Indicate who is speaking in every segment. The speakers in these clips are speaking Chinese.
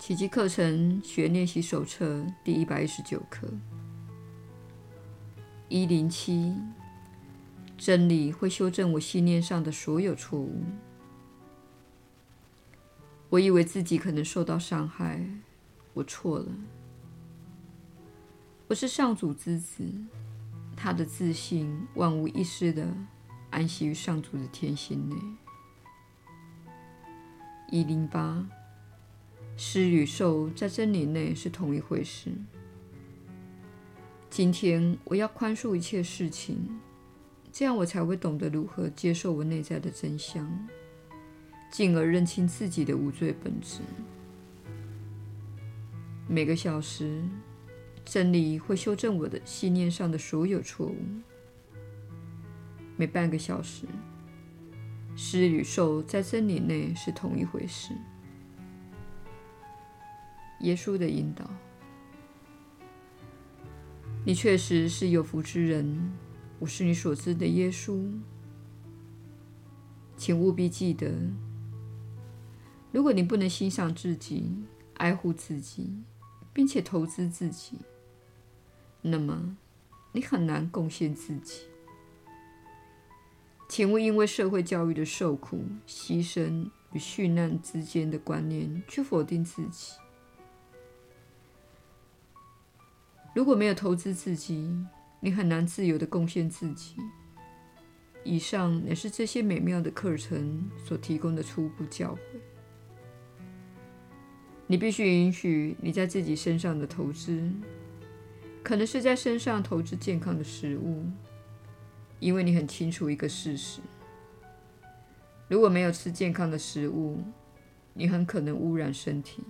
Speaker 1: 奇迹课程学练习手册第一百一十九课。一零七，真理会修正我信念上的所有错误。我以为自己可能受到伤害，我错了。我是上主之子，他的自信万无一失的安息于上主的天心内。一零八，施与受在真理内是同一回事。今天我要宽恕一切事情，这样我才会懂得如何接受我内在的真相，进而认清自己的无罪本质。每个小时，真理会修正我的信念上的所有错误。每半个小时。施与受在真理内是同一回事。耶稣的引导，你确实是有福之人。我是你所知的耶稣。请务必记得，如果你不能欣赏自己、爱护自己，并且投资自己，那么你很难贡献自己。请勿因为社会教育的受苦、牺牲与殉难之间的观念，去否定自己。如果没有投资自己，你很难自由地贡献自己。以上乃是这些美妙的课程所提供的初步教诲。你必须允许你在自己身上的投资，可能是在身上投资健康的食物。因为你很清楚一个事实：如果没有吃健康的食物，你很可能污染身体，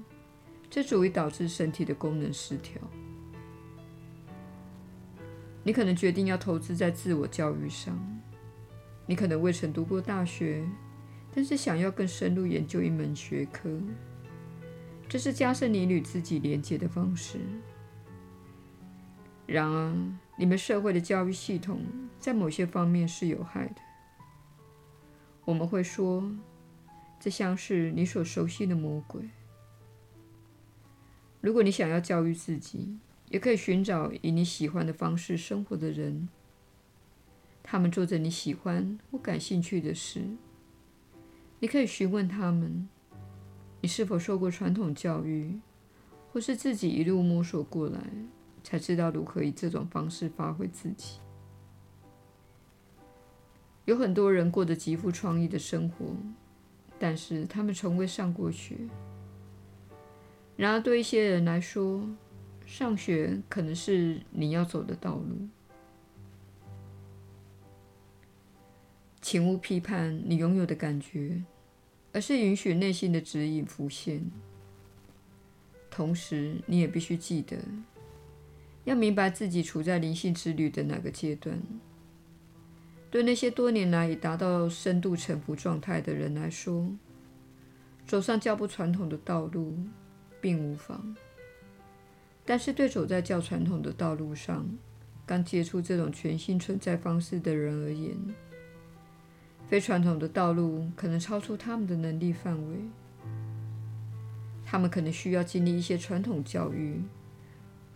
Speaker 1: 这足以导致身体的功能失调。你可能决定要投资在自我教育上，你可能未曾读过大学，但是想要更深入研究一门学科，这是加深你与自己连接的方式。然而，你们社会的教育系统在某些方面是有害的。我们会说，这像是你所熟悉的魔鬼。如果你想要教育自己，也可以寻找以你喜欢的方式生活的人，他们做着你喜欢或感兴趣的事。你可以询问他们，你是否受过传统教育，或是自己一路摸索过来。才知道如何以这种方式发挥自己。有很多人过着极富创意的生活，但是他们从未上过学。然而，对一些人来说，上学可能是你要走的道路。请勿批判你拥有的感觉，而是允许内心的指引浮现。同时，你也必须记得。要明白自己处在灵性之旅的哪个阶段。对那些多年来已达到深度沉浮状态的人来说，走上较不传统的道路并无妨。但是对走在较传统的道路上，刚接触这种全新存在方式的人而言，非传统的道路可能超出他们的能力范围。他们可能需要经历一些传统教育。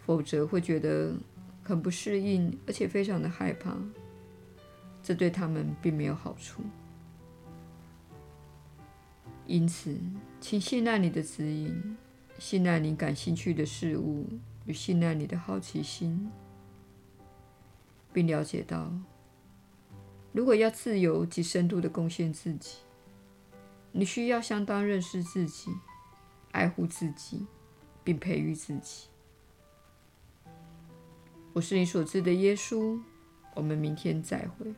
Speaker 1: 否则会觉得很不适应，而且非常的害怕。这对他们并没有好处。因此，请信赖你的指引，信赖你感兴趣的事物，与信赖你的好奇心，并了解到，如果要自由及深度的贡献自己，你需要相当认识自己，爱护自己，并培育自己。我是你所知的耶稣，我们明天再会。